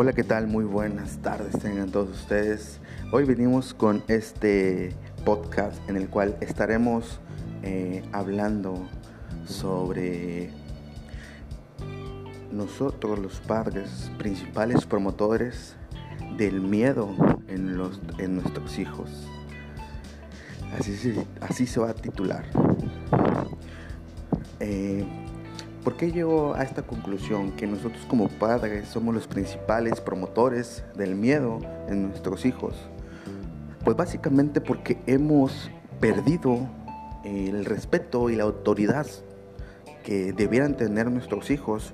Hola, ¿qué tal? Muy buenas tardes tengan todos ustedes. Hoy venimos con este podcast en el cual estaremos eh, hablando sobre nosotros los padres, principales promotores del miedo en, los, en nuestros hijos. Así se, así se va a titular. Eh, ¿Por qué llego a esta conclusión? Que nosotros como padres somos los principales promotores del miedo en nuestros hijos. Pues básicamente porque hemos perdido el respeto y la autoridad que debieran tener nuestros hijos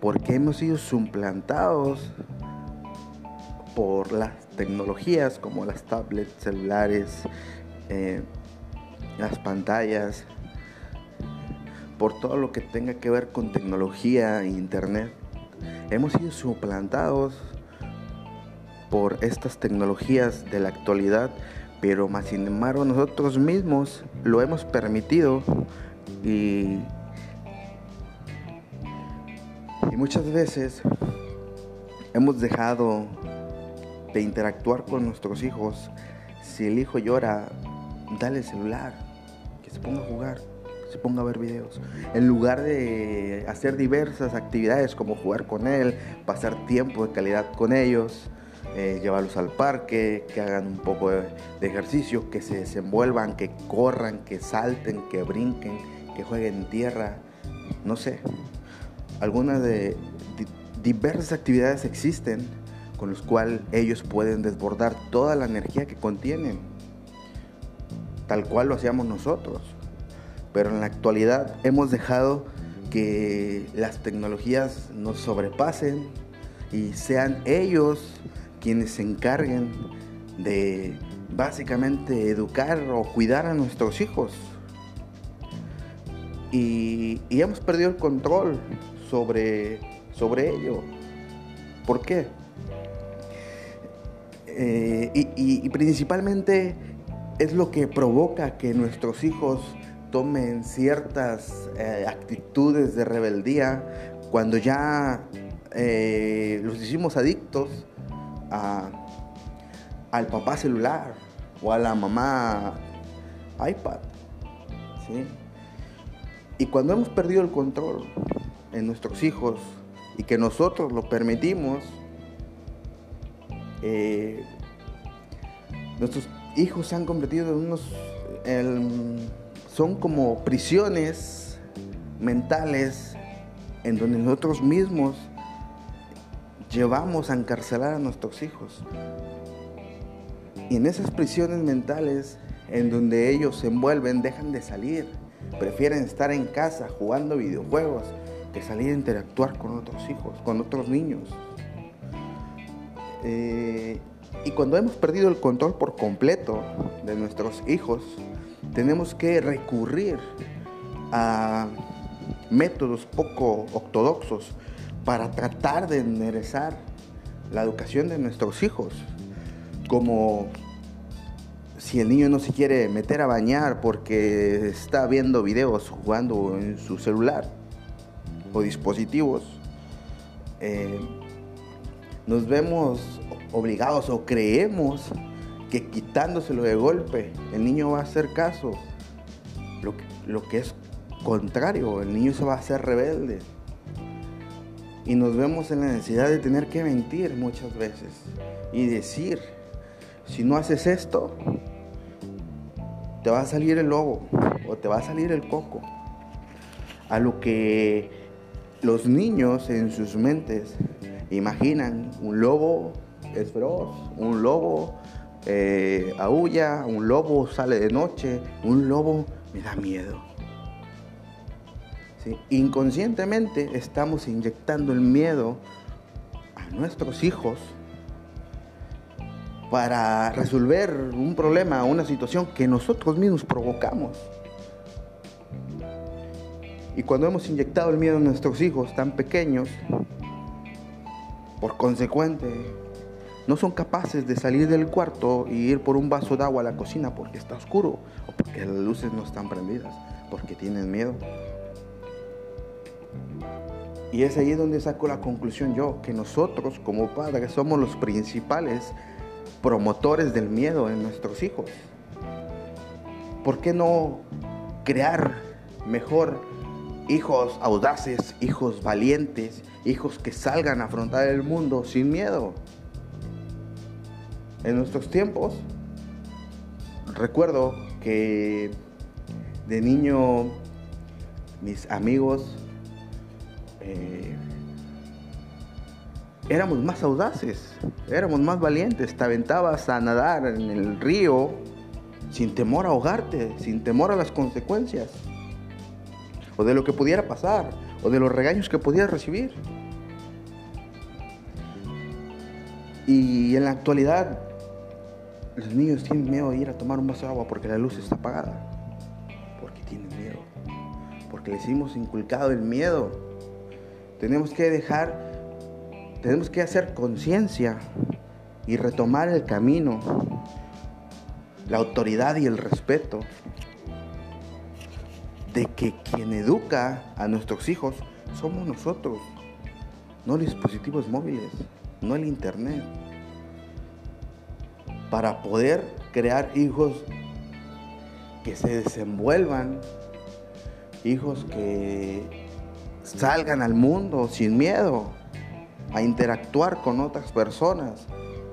porque hemos sido suplantados por las tecnologías como las tablets, celulares, eh, las pantallas, por todo lo que tenga que ver con tecnología e internet. Hemos sido suplantados por estas tecnologías de la actualidad, pero más sin embargo nosotros mismos lo hemos permitido y, muchas veces hemos dejado de interactuar con nuestros hijos. Si el hijo llora, dale el celular, que se ponga a jugar se ponga a ver videos. En lugar de hacer diversas actividades como jugar con él, pasar tiempo de calidad con ellos, eh, llevarlos al parque, que hagan un poco de, ejercicio, que se desenvuelvan, que corran, que salten, que brinquen, que jueguen tierra, no sé. Algunas de, diversas actividades existen con las cuales ellos pueden desbordar toda la energía que contienen, tal cual lo hacíamos nosotros pero en la actualidad hemos dejado que las tecnologías nos sobrepasen y sean ellos quienes se encarguen de básicamente educar o cuidar a nuestros hijos. Y, hemos perdido el control sobre, sobre ello. ¿Por qué? Eh, y principalmente es lo que provoca que nuestros hijos tomen ciertas eh, actitudes de rebeldía cuando ya eh, los hicimos adictos al papá celular o a la mamá iPad. Y cuando hemos perdido el control en nuestros hijos y que nosotros lo permitimos, eh, nuestros hijos se han convertido en unos son como prisiones mentales en donde nosotros mismos llevamos a encarcelar a nuestros hijos. Y en esas prisiones mentales en donde ellos se envuelven, dejan de salir. Prefieren estar en casa jugando videojuegos que salir a interactuar con otros hijos, con otros niños. Eh, y cuando hemos perdido el control por completo de nuestros hijos, tenemos que recurrir a métodos poco ortodoxos para tratar de enderezar la educación de nuestros hijos. Como si el niño no se quiere meter a bañar porque está viendo videos jugando en su celular o dispositivos, eh, nos vemos obligados o creemos que quitándoselo de golpe el niño va a hacer caso. Lo lo que es contrario, el niño se va a hacer rebelde. Y nos vemos en la necesidad de tener que mentir muchas veces y decir, si no haces esto, te va a salir el lobo o te va a salir el coco. A lo que los niños en sus mentes imaginan un lobo es feroz, un lobo eh, aúlla, un lobo sale de noche, un lobo me da miedo. Inconscientemente estamos inyectando el miedo a nuestros hijos para resolver un problema, una situación que nosotros mismos provocamos. Y cuando hemos inyectado el miedo a nuestros hijos tan pequeños, por consecuente, no son capaces de salir del cuarto y ir por un vaso de agua a la cocina porque está oscuro o porque las luces no están prendidas, porque tienen miedo. Y es ahí donde saco la conclusión yo, que nosotros como padres somos los principales promotores del miedo en nuestros hijos. ¿Por qué no crear mejor hijos audaces, hijos valientes, hijos que salgan a afrontar el mundo sin miedo? En nuestros tiempos, recuerdo que de niño mis amigos eh, éramos más audaces, éramos más valientes, te aventabas a nadar en el río sin temor a ahogarte, sin temor a las consecuencias, o de lo que pudiera pasar, o de los regaños que pudieras recibir. Y en la actualidad, los niños tienen miedo de ir a tomar un vaso de agua porque la luz está apagada, porque tienen miedo, porque les hemos inculcado el miedo. Tenemos que dejar, tenemos que hacer conciencia y retomar el camino la autoridad y el respeto de que quien educa a nuestros hijos somos nosotros, no los dispositivos móviles, no el internet. Para poder crear hijos que se desenvuelvan, hijos que salgan al mundo sin miedo a interactuar con otras personas,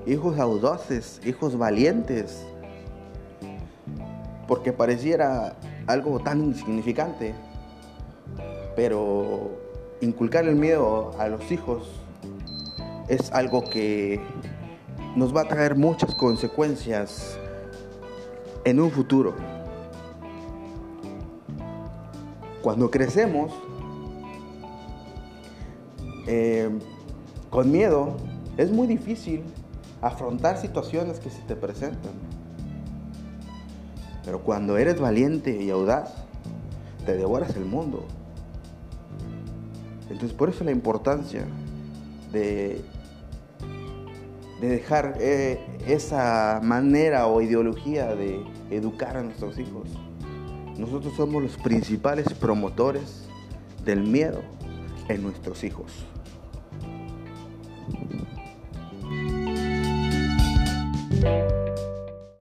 hijos audaces, hijos valientes, porque pareciera algo tan insignificante, pero inculcar el miedo a los hijos es algo que nos va a traer muchas consecuencias en un futuro. Cuando crecemos eh, con miedo, es muy difícil afrontar situaciones que se te presentan. Pero cuando eres valiente y audaz, te devoras el mundo. Entonces por eso la importancia de, de dejar eh, esa manera o ideología de educar a nuestros hijos. Nosotros somos los principales promotores del miedo en nuestros hijos.